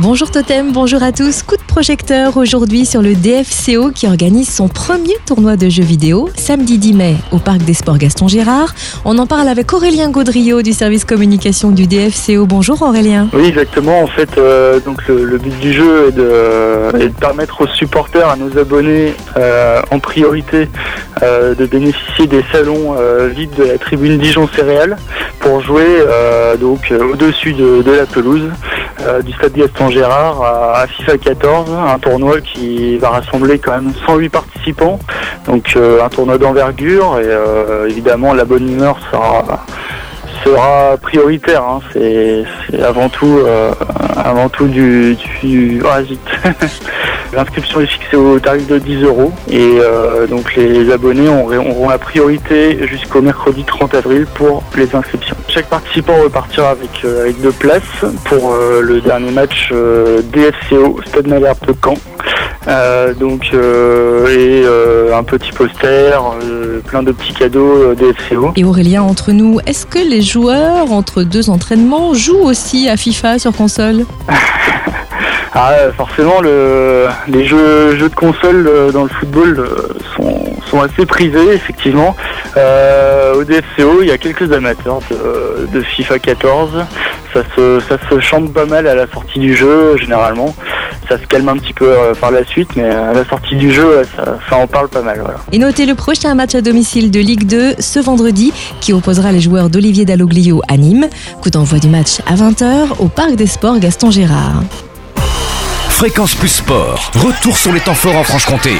Bonjour Totem, bonjour à tous. Coup de projecteur aujourd'hui sur le DFCO qui organise son premier tournoi de jeux vidéo samedi 10 mai au Parc des Sports Gaston Gérard. On en parle avec Aurélien Gaudriot du service communication du DFCO. Bonjour Aurélien. Oui, exactement. En fait, euh, donc le, but du jeu est de, permettre aux supporters, à nos abonnés, euh, en priorité, euh, de bénéficier des salons vides de la tribune Dijon Céréales pour jouer euh, donc euh, au-dessus de, de la pelouse euh, du stade Gaston Gérard à, à FIFA 14, un tournoi qui va rassembler quand même 108 participants, donc euh, un tournoi d'envergure et euh, évidemment la bonne humeur sera sera prioritaire. hein. C'est avant tout, euh, avant tout du, du... Ah, zut. L'inscription est fixée au tarif de 10 euros et euh, donc les abonnés auront, la priorité jusqu'au mercredi 30 avril pour les inscriptions. Chaque participant repartira avec, euh, avec deux places pour euh, le dernier match DFCO Stade Malherbe de Caen. Donc et un petit poster, plein de petits cadeaux DFCO. Et Aurélien, entre nous, est-ce que les joueurs, entre deux entraînements, jouent aussi à FIFA sur console? Ah, forcément, le, les jeux, de console euh, dans le football euh, sont, assez prisés, effectivement. Euh, au DFCO, il y a quelques amateurs de, FIFA 14. Ça se, chante pas mal à la sortie du jeu, généralement. Ça se calme un petit peu par la suite, mais à la sortie du jeu, ça, en parle pas mal. Et notez le prochain match à domicile de Ligue 2 ce vendredi qui opposera les joueurs d'Olivier Dalloglio à Nîmes. Coup d'envoi du match à 20h au Parc des Sports Gaston Gérard. Fréquence Plus Sport, retour sur les temps forts en Franche-Comté.